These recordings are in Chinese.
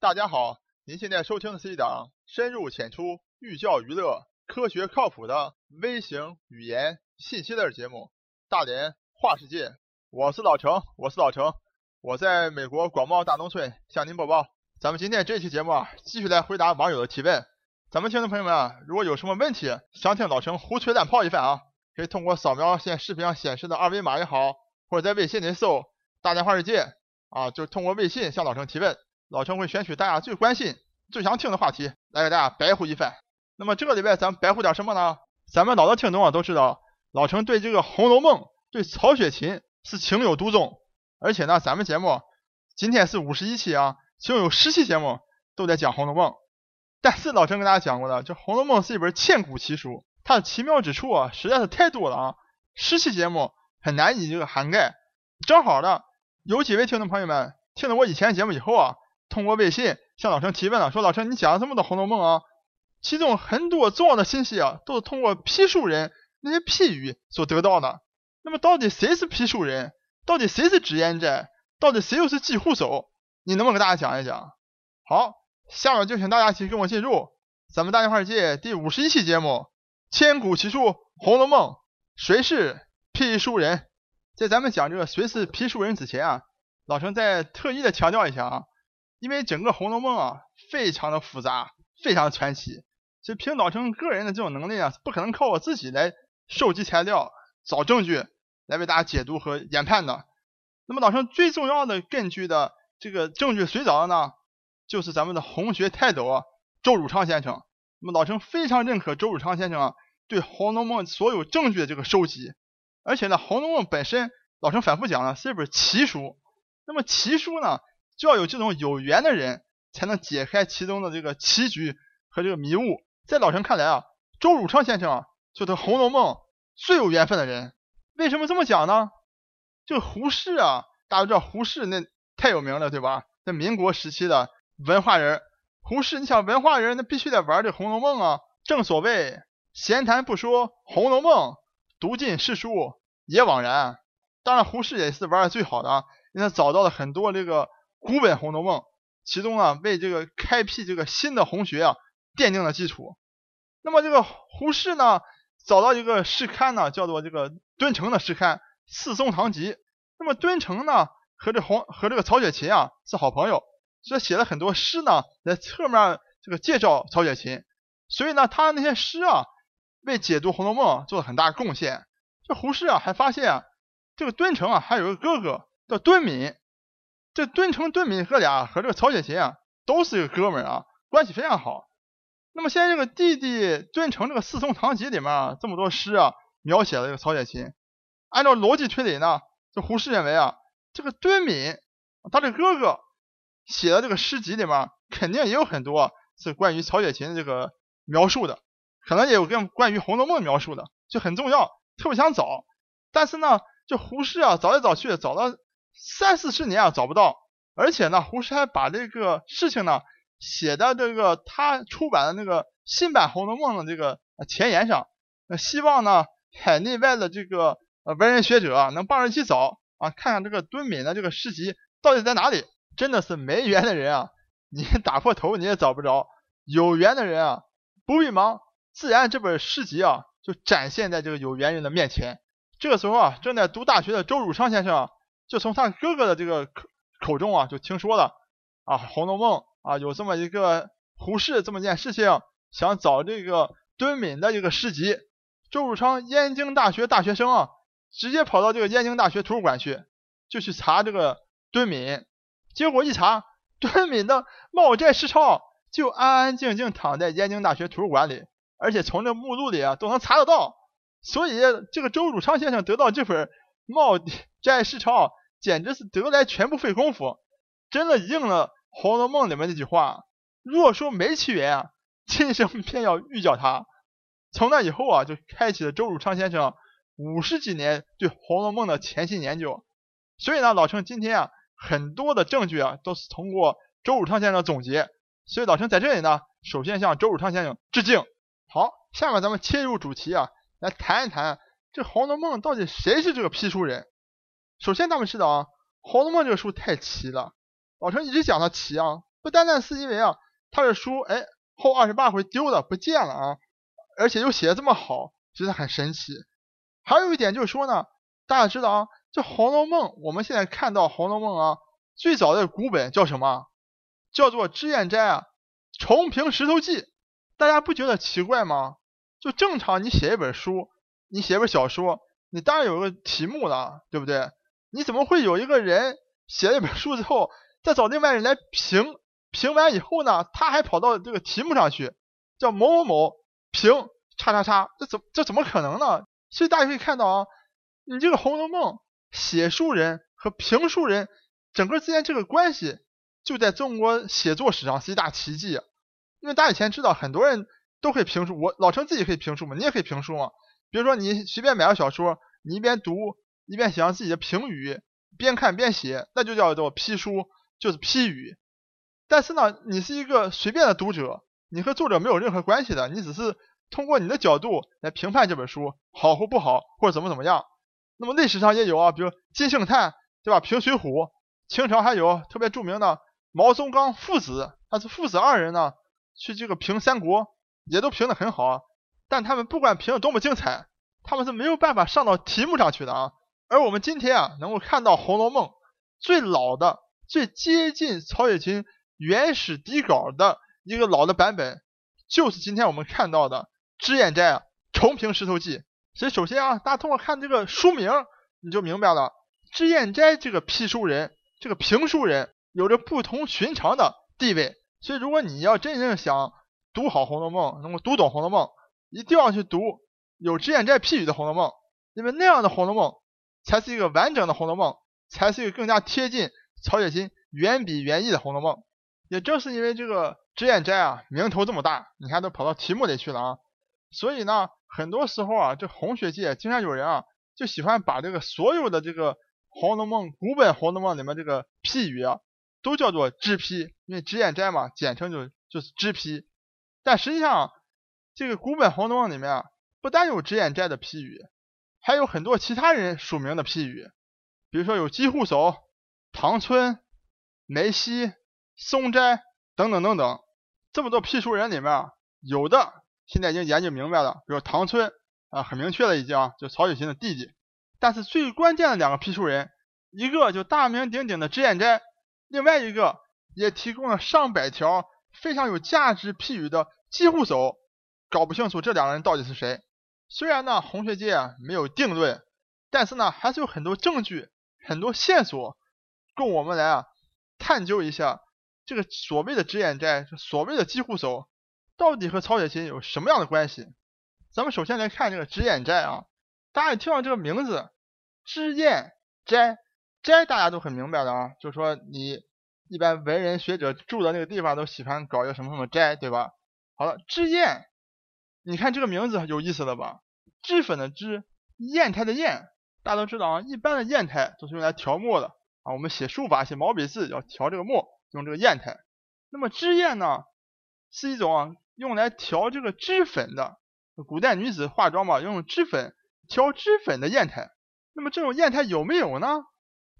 大家好，您现在收听的是一档深入浅出、寓教于乐、科学靠谱的微型语言信息类节目《大连话世界》。我是老程，我是老程，我在美国广袤大农村向您播报。咱们今天这期节目啊，继续来回答网友的提问。咱们听众朋友们啊，如果有什么问题想听老程胡吹乱泡一番啊，可以通过扫描现视频上显示的二维码也好，或者在微信里搜“大连话世界”啊，就通过微信向老程提问。老陈会选取大家最关心、最想听的话题来给大家白呼一番。那么这个礼拜咱们白呼点什么呢？咱们老的听众啊都知道，老陈对这个《红楼梦》、对曹雪芹是情有独钟。而且呢，咱们节目今天是五十一期啊，其中有十期节目都在讲《红楼梦》。但是老陈跟大家讲过的，这《红楼梦》是一本千古奇书，它的奇妙之处啊实在是太多了啊，十期节目很难以这个涵盖。正好呢，有几位听众朋友们听了我以前的节目以后啊。通过微信向老陈提问了，说老陈你讲了这么多《红楼梦》啊，其中很多重要的信息啊，都是通过批书人那些批语所得到的。那么到底谁是批书人？到底谁是脂砚斋？到底谁又是寄户手？你能不能给大家讲一讲？好，下面就请大家一起跟我进入咱们大电话界第五十一期节目《千古奇书·红楼梦》，谁是批书人？在咱们讲这个谁是批书人之前啊，老陈再特意的强调一下啊。因为整个《红楼梦》啊，非常的复杂，非常传奇。就凭老陈个人的这种能力啊，不可能靠我自己来收集材料、找证据来为大家解读和研判的。那么老陈最重要的根据的这个证据谁找的呢？就是咱们的红学泰斗啊，周汝昌先生。那么老陈非常认可周汝昌先生啊对《红楼梦》所有证据的这个收集。而且呢，《红楼梦》本身，老陈反复讲了，是一本奇书。那么奇书呢？就要有这种有缘的人，才能解开其中的这个棋局和这个迷雾。在老陈看来啊，周汝昌先生，就是《红楼梦》最有缘分的人。为什么这么讲呢？就胡适啊，大家知道胡适那太有名了，对吧？那民国时期的文化人，胡适，你想文化人，那必须得玩这《红楼梦》啊。正所谓闲谈不说《红楼梦》，读尽诗书也枉然。当然，胡适也是玩的最好的啊，因为他找到了很多这个。古本《红楼梦》，其中啊为这个开辟这个新的红学啊奠定了基础。那么这个胡适呢找到一个诗刊呢，叫做这个敦诚的诗刊《四松堂集》。那么敦诚呢和这红和这个曹雪芹啊是好朋友，所以写了很多诗呢，在侧面这个介绍曹雪芹。所以呢他那些诗啊为解读《红楼梦》做了很大贡献。这胡适啊还发现啊这个敦诚啊还有个哥哥叫敦敏。这敦诚、敦敏哥俩和这个曹雪芹啊，都是一个哥们儿啊，关系非常好。那么现在这个弟弟敦诚这个《四松堂集》里面啊，这么多诗啊，描写了这个曹雪芹。按照逻辑推理呢，这胡适认为啊，这个敦敏他的哥哥写的这个诗集里面，肯定也有很多是关于曹雪芹这个描述的，可能也有跟关于《红楼梦》描述的，就很重要，特别想找。但是呢，这胡适啊，找来找去找到。三四十年啊找不到，而且呢，胡适还把这个事情呢写到这个他出版的那个新版《红楼梦》的这个前言上，那希望呢海内外的这个呃文人学者啊能帮着一起找啊，看看这个敦敏的这个诗集到底在哪里。真的是没缘的人啊，你打破头你也找不着；有缘的人啊，不必忙，自然这本诗集啊就展现在这个有缘人的面前。这个时候啊，正在读大学的周汝昌先生。啊就从他哥哥的这个口口中啊，就听说了啊，《红楼梦》啊有这么一个胡适这么件事情，想找这个敦敏的一个诗集。周汝昌燕京大学大学生啊，直接跑到这个燕京大学图书馆去，就去查这个敦敏。结果一查，敦敏的《茂斋诗钞》就安安静静躺在燕京大学图书馆里，而且从这目录里啊都能查得到。所以这个周汝昌先生得到这本《茂斋诗钞》。简直是得来全不费工夫，真的应了《红楼梦》里面那句话：若说没其缘啊，今生偏要遇教他。从那以后啊，就开启了周汝昌先生五十几年对《红楼梦》的潜心研究。所以呢，老陈今天啊，很多的证据啊，都是通过周汝昌先生总结。所以老陈在这里呢，首先向周汝昌先生致敬。好，下面咱们切入主题啊，来谈一谈这《红楼梦》到底谁是这个批书人。首先，咱们知道啊，《红楼梦》这个书太奇了。老陈一直讲它奇啊，不单单是因为啊，他的书哎后二十八回丢了不见了啊，而且又写的这么好，觉得很神奇。还有一点就是说呢，大家知道啊，这《红楼梦》我们现在看到《红楼梦》啊，最早的古本叫什么？叫做脂砚斋啊，《重评石头记》。大家不觉得奇怪吗？就正常你写一本书，你写本小说，你当然有个题目了，对不对？你怎么会有一个人写了一本书之后，再找另外人来评？评完以后呢，他还跑到这个题目上去，叫某某某评叉叉叉，这怎这怎么可能呢？所以大家可以看到啊，你这个《红楼梦》写书人和评书人整个之间这个关系，就在中国写作史上是一大奇迹。因为大家以前知道，很多人都可以评书，我老陈自己可以评书嘛，你也可以评书嘛。比如说你随便买个小说，你一边读一边写上自己的评语，边看边写，那就叫做批书，就是批语。但是呢，你是一个随便的读者，你和作者没有任何关系的，你只是通过你的角度来评判这本书好或不好，或者怎么怎么样。那么历史上也有啊，比如金圣叹，对吧？评《水浒》，清朝还有特别著名的毛宗岗父子，他是父子二人呢，去这个评《三国》，也都评的很好啊。但他们不管评的多么精彩，他们是没有办法上到题目上去的啊。而我们今天啊，能够看到《红楼梦》最老的、最接近曹雪芹。原始底稿的一个老的版本，就是今天我们看到的《脂砚斋》啊，《重评石头记》。所以首先啊，大家通过看这个书名，你就明白了，脂砚斋这个批书人，这个评书人，有着不同寻常的地位。所以，如果你要真正想读好《红楼梦》，能够读懂《红楼梦》，一定要去读有脂砚斋批语的《红楼梦》，因为那样的《红楼梦》才是一个完整的《红楼梦》，才是一个更加贴近曹雪芹原笔原意的《红楼梦》。也正是因为这个脂砚斋啊名头这么大，你看都跑到题目里去了啊，所以呢，很多时候啊，这红学界经常有人啊就喜欢把这个所有的这个《红楼梦》古本《红楼梦》里面这个批语啊，都叫做脂批，因为脂砚斋嘛，简称就就是脂批。但实际上，这个古本《红楼梦》里面啊，不单有脂砚斋的批语，还有很多其他人署名的批语，比如说有姬护叟、唐村、梅溪。松斋等等等等，这么多批书人里面，有的现在已经研究明白了，比如唐村啊，很明确了已经，就曹雪芹的弟弟。但是最关键的两个批书人，一个就大名鼎鼎的脂砚斋，另外一个也提供了上百条非常有价值批语的姬护叟，搞不清楚这两个人到底是谁。虽然呢，红学界啊没有定论，但是呢，还是有很多证据、很多线索供我们来啊探究一下。这个所谓的脂砚斋，所谓的姬护叟，到底和曹雪芹有什么样的关系？咱们首先来看这个脂砚斋啊，大家一听到这个名字，脂砚斋，斋大家都很明白的啊，就是说你一般文人学者住的那个地方都喜欢搞一个什么什么斋，对吧？好了，脂砚，你看这个名字有意思了吧？脂粉的脂，砚台的砚，大家都知道啊，一般的砚台都是用来调墨的啊，我们写书法写毛笔字要调这个墨。用这个砚台，那么脂砚呢，是一种啊用来调这个脂粉的。古代女子化妆嘛，用脂粉调脂粉的砚台。那么这种砚台有没有呢？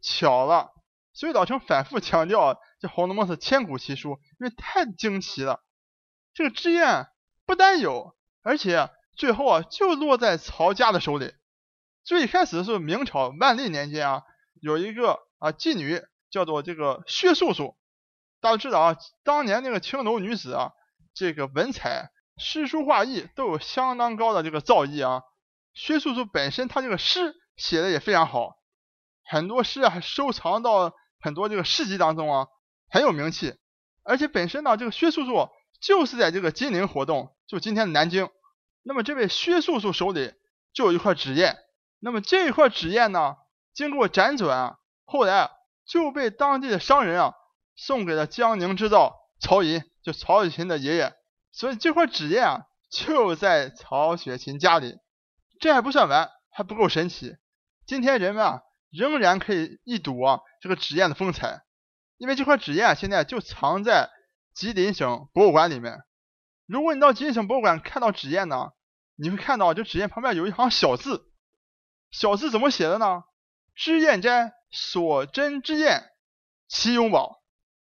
巧了，所以老陈反复强调，这《红楼梦》是千古奇书，因为太惊奇了。这个脂砚不单有，而且最后啊就落在曹家的手里。最开始是明朝万历年间啊，有一个啊妓女叫做这个薛素素。大家知道啊，当年那个青楼女子啊，这个文采、诗书画艺都有相当高的这个造诣啊。薛素素本身她这个诗写的也非常好，很多诗啊收藏到很多这个诗集当中啊，很有名气。而且本身呢，这个薛素素就是在这个金陵活动，就今天的南京。那么这位薛素素手里就有一块纸砚，那么这块纸砚呢，经过辗转，后来就被当地的商人啊。送给了江宁织造曹寅，就曹雪芹的爷爷，所以这块纸砚啊就在曹雪芹家里。这还不算完，还不够神奇。今天人们啊仍然可以一睹啊这个纸砚的风采，因为这块纸砚现在就藏在吉林省博物馆里面。如果你到吉林省博物馆看到纸砚呢，你会看到这纸砚旁边有一行小字，小字怎么写的呢？脂砚斋所珍之砚，其永宝。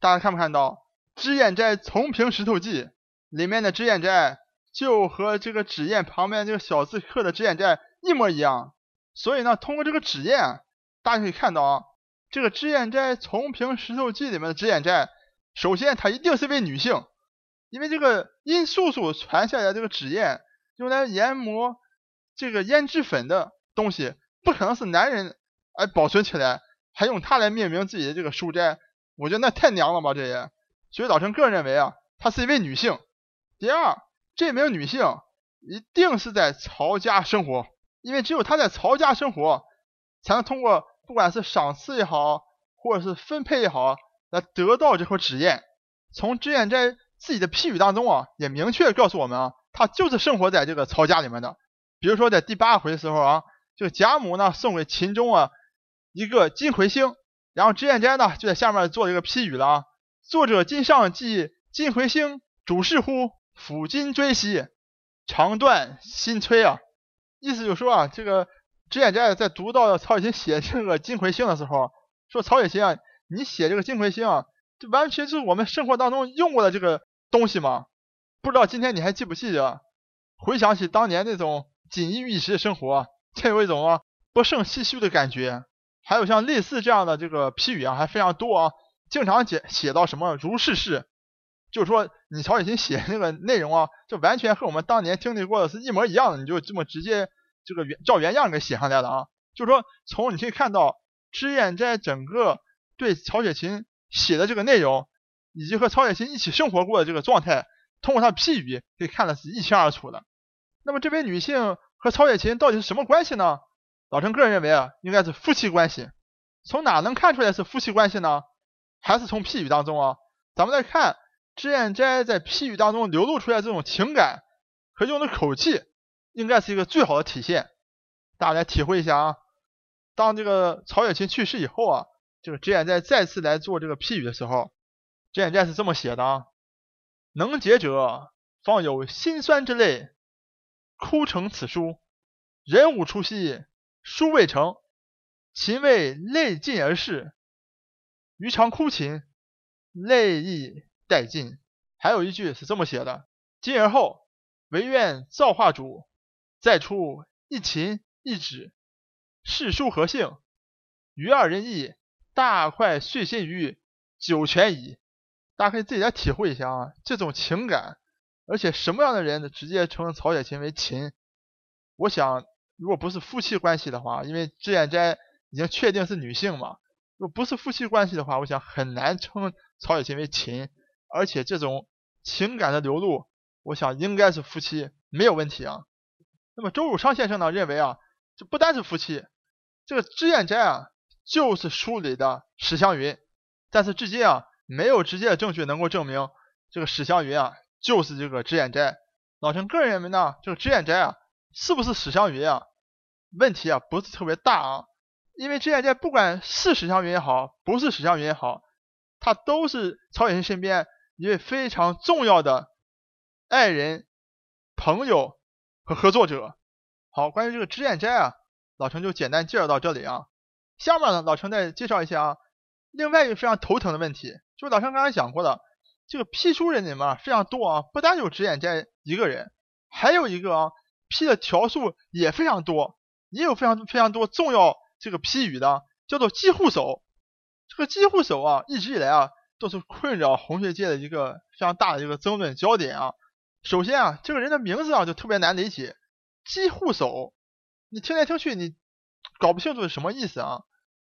大家看没看到脂砚斋从平石头记》里面的脂砚斋就和这个纸砚旁边这个小字刻的脂砚斋一模一样。所以呢，通过这个纸砚，大家可以看到啊，这个脂砚斋从平石头记里面的脂砚斋，首先它一定是位女性，因为这个殷素素传下来这个纸砚用来研磨这个胭脂粉的东西，不可能是男人哎保存起来，还用它来命名自己的这个书斋，我觉得那太娘了吧这也。所以老陈个人认为啊，她是一位女性。第二，这名女性一定是在曹家生活。因为只有她在曹家生活，才能通过不管是赏赐也好，或者是分配也好，来得到这块纸砚。从脂砚斋自己的批语当中啊，也明确告诉我们啊，他就是生活在这个曹家里面的。比如说在第八回的时候啊，这个贾母呢送给秦钟啊一个金魁星，然后脂砚斋呢就在下面做一个批语了啊。作者今上记金魁星，主事乎？抚今追昔，长断新催啊。意思就是说啊，这个脂砚斋在读到曹雪芹写这个金魁星的时候，说曹雪芹啊，你写这个金魁星啊，这完全就是我们生活当中用过的这个东西嘛。不知道今天你还记不记得？回想起当年那种锦衣玉食的生活，才有一种啊不胜唏嘘的感觉。还有像类似这样的这个批语啊，还非常多啊，经常写写到什么如是事，就是说你曹雪芹写那个内容啊，就完全和我们当年经历过的是一模一样的，你就这么直接。这个原照原样给写上来了啊，就是说从你可以看到脂砚斋整个对曹雪芹写的这个内容，以及和曹雪芹一起生活过的这个状态，通过他的批语可以看的是一清二楚的。那么这位女性和曹雪芹到底是什么关系呢？老陈个人认为啊，应该是夫妻关系。从哪能看出来是夫妻关系呢？还是从批语当中啊？咱们来看脂砚斋在批语当中流露出来这种情感和用的口气。应该是一个最好的体现，大家来体会一下啊。当这个曹雪芹去世以后啊，这个脂砚斋再次来做这个批语的时候，脂砚斋是这么写的啊：能解者方有心酸之泪，哭成此书。人无出息，书未成，秦未泪尽而逝。余常哭秦，泪亦殆尽。还有一句是这么写的：今而后，唯愿造化主。再出一秦一纸，世书何幸？于二人意，大快遂心于九泉矣。大家可以自己来体会一下啊，这种情感，而且什么样的人直接称曹雪芹为秦？我想，如果不是夫妻关系的话，因为脂砚斋已经确定是女性嘛，如果不是夫妻关系的话，我想很难称曹雪芹为秦。而且这种情感的流露，我想应该是夫妻，没有问题啊。那么周汝昌先生呢认为啊，这不单是夫妻，这个脂砚斋啊就是书里的史湘云，但是至今啊没有直接的证据能够证明这个史湘云啊就是这个脂砚斋。老陈个人认为呢，这个脂砚斋啊是不是史湘云啊，问题啊不是特别大啊，因为脂砚斋不管是史湘云也好，不是史湘云也好，他都是曹雪芹身边一位非常重要的爱人朋友。和合作者，好，关于这个脂砚斋啊，老陈就简单介绍到这里啊。下面呢，老陈再介绍一下啊，另外一个非常头疼的问题，就是老陈刚才讲过的，这个批书人里面非常多啊，不单有脂砚斋一个人，还有一个啊批的条数也非常多，也有非常非常多重要这个批语的，叫做记户手。这个记户手啊，一直以来啊都是困扰红学界的一个非常大的一个争论焦点啊。首先啊，这个人的名字啊就特别难理解，机护手，你听来听去你搞不清楚是什么意思啊。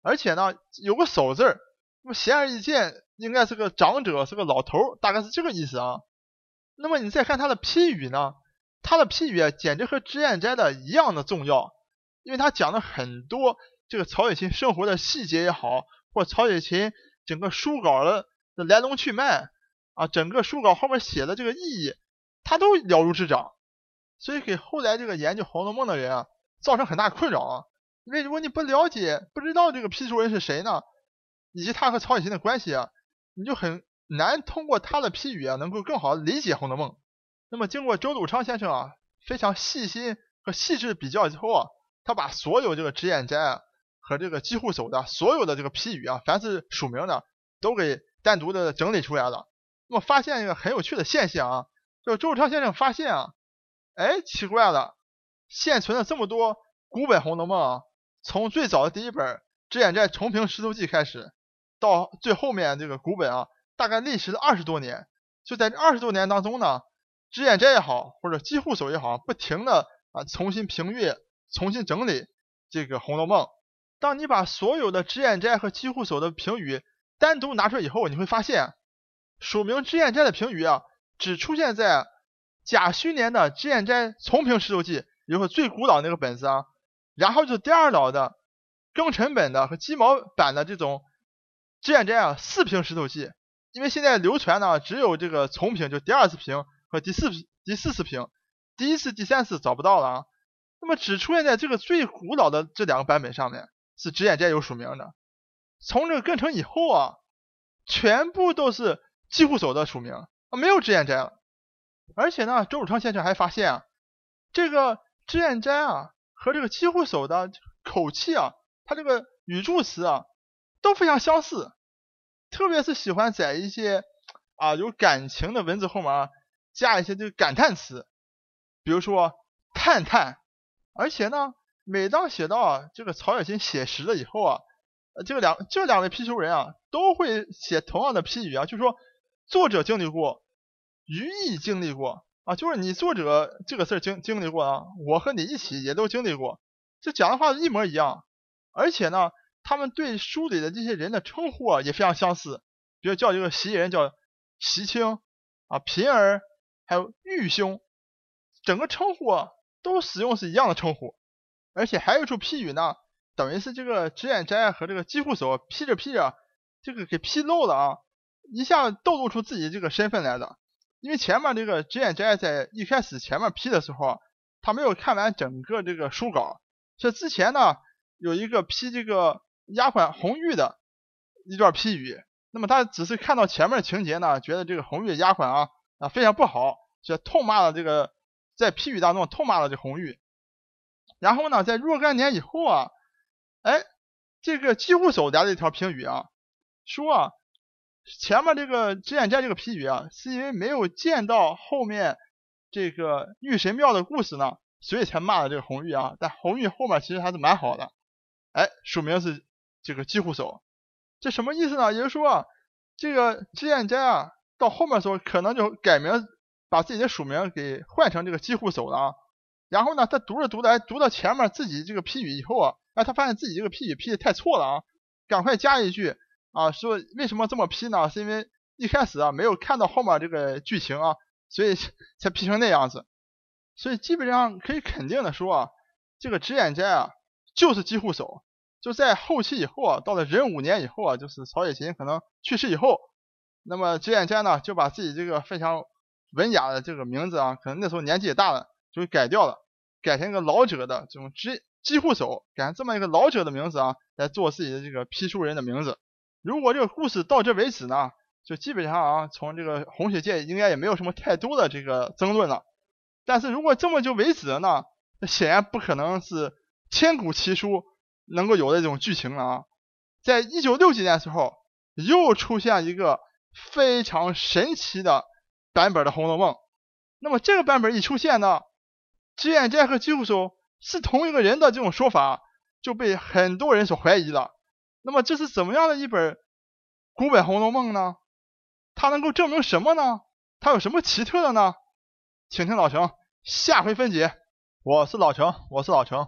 而且呢，有个手字儿，那么显而易见应该是个长者，是个老头，大概是这个意思啊。那么你再看他的批语呢，他的批语啊简直和脂砚斋的一样的重要，因为他讲了很多这个曹雪芹生活的细节也好，或曹雪芹整个书稿的的来龙去脉啊，整个书稿后面写的这个意义。他都了如指掌，所以给后来这个研究《红楼梦》的人啊造成很大困扰啊。因为如果你不了解、不知道这个批书人是谁呢，以及他和曹雪芹的关系啊，你就很难通过他的批语啊，能够更好的理解《红楼梦》。那么经过周汝昌先生啊非常细心和细致比较之后啊，他把所有这个脂砚斋啊和这个机户手的所有的这个批语啊，凡是署名的，都给单独的整理出来了。那么发现一个很有趣的现象啊，就周汝昌先生发现啊，哎，奇怪了，现存的这么多古本《红楼梦》啊，从最早的第一本《脂砚斋重评石头记》开始，到最后面这个古本啊，大概历时了二十多年。就在这二十多年当中呢，脂砚斋也好，或者机户手也好，不停的啊重新评阅、重新整理这个《红楼梦》。当你把所有的脂砚斋和机户手的评语单独拿出来以后，你会发现，署名脂砚斋的评语啊，只出现在甲戌年的《脂砚斋重评石头记》，也就是最古老那个本子啊，然后就是第二老的庚辰本的和鸡毛版的这种脂砚斋啊四瓶石头记，因为现在流传呢只有这个重评，就第二次评和第四第四次评，第一次、第三次找不到了啊，那么只出现在这个最古老的这两个版本上面。是脂砚斋有署名的，从这个更成以后啊，全部都是机户手的署名啊，没有脂砚斋了。而且呢，周汝昌先生还发现啊，这个脂砚斋啊和这个机户手的口气啊，他这个语助词啊都非常相似，特别是喜欢在一些啊有感情的文字后面加一些这个感叹词，比如说叹叹，而且呢。每当写到啊这个曹雪芹写实了以后啊，这个两这两位批书人啊都会写同样的批语啊，就是说作者经历过，余亦经历过啊，就是你作者这个事儿经经历过啊，我和你一起也都经历过，这讲的话一模一样，而且呢，他们对书里的这些人的称呼啊也非常相似，比如叫一个袭人叫袭青啊，平儿还有玉兄，整个称呼啊都使用是一样的称呼。而且还有一处批语呢，等于是这个脂砚斋和这个机户手批着批着，这个给批漏了啊，一下透露出自己这个身份来的。因为前面这个脂砚斋在一开始前面批的时候，他没有看完整个这个书稿，这之前呢有一个批这个丫鬟红玉的一段批语，那么他只是看到前面情节呢，觉得这个红玉丫鬟啊啊非常不好，就痛骂了这个在批语当中痛骂了这红玉。然后呢，在若干年以后啊，哎，这个机户手来了一条评语啊，说啊，前面这个脂砚斋这个批语啊，是因为没有见到后面这个玉神庙的故事呢，所以才骂了这个红玉啊。但红玉后面其实还是蛮好的，哎，署名是这个机户手，这什么意思呢？也就是说啊，这个脂砚斋啊，到后面的时候可能就改名，把自己的署名给换成这个机户手了啊。然后呢，他读着读着，读到前面自己这个批语以后啊，哎，他发现自己这个批语批的太错了啊，赶快加一句啊，说为什么这么批呢？是因为一开始啊没有看到后面这个剧情啊，所以才批成那样子。所以基本上可以肯定的说啊，这个脂砚斋啊就是机户手。就在后期以后啊，到了壬午年以后啊，就是曹雪芹可能去世以后，那么脂砚斋呢就把自己这个非常文雅的这个名字啊，可能那时候年纪也大了。就改掉了，改成一个老者的这种机机户手，改成这么一个老者的名字啊，来做自己的这个批书人的名字。如果这个故事到这为止呢，就基本上啊，从这个红学界应该也没有什么太多的这个争论了。但是如果这么就为止了呢，那显然不可能是千古奇书能够有的这种剧情了啊。在一九六几年时候，又出现一个非常神奇的版本的《红楼梦》，那么这个版本一出现呢？脂砚斋和机户手是同一个人的这种说法就被很多人所怀疑了。那么这是怎么样的一本古本《红楼梦》呢？它能够证明什么呢？它有什么奇特的呢？请听老程下回分解。我是老程，我是老程，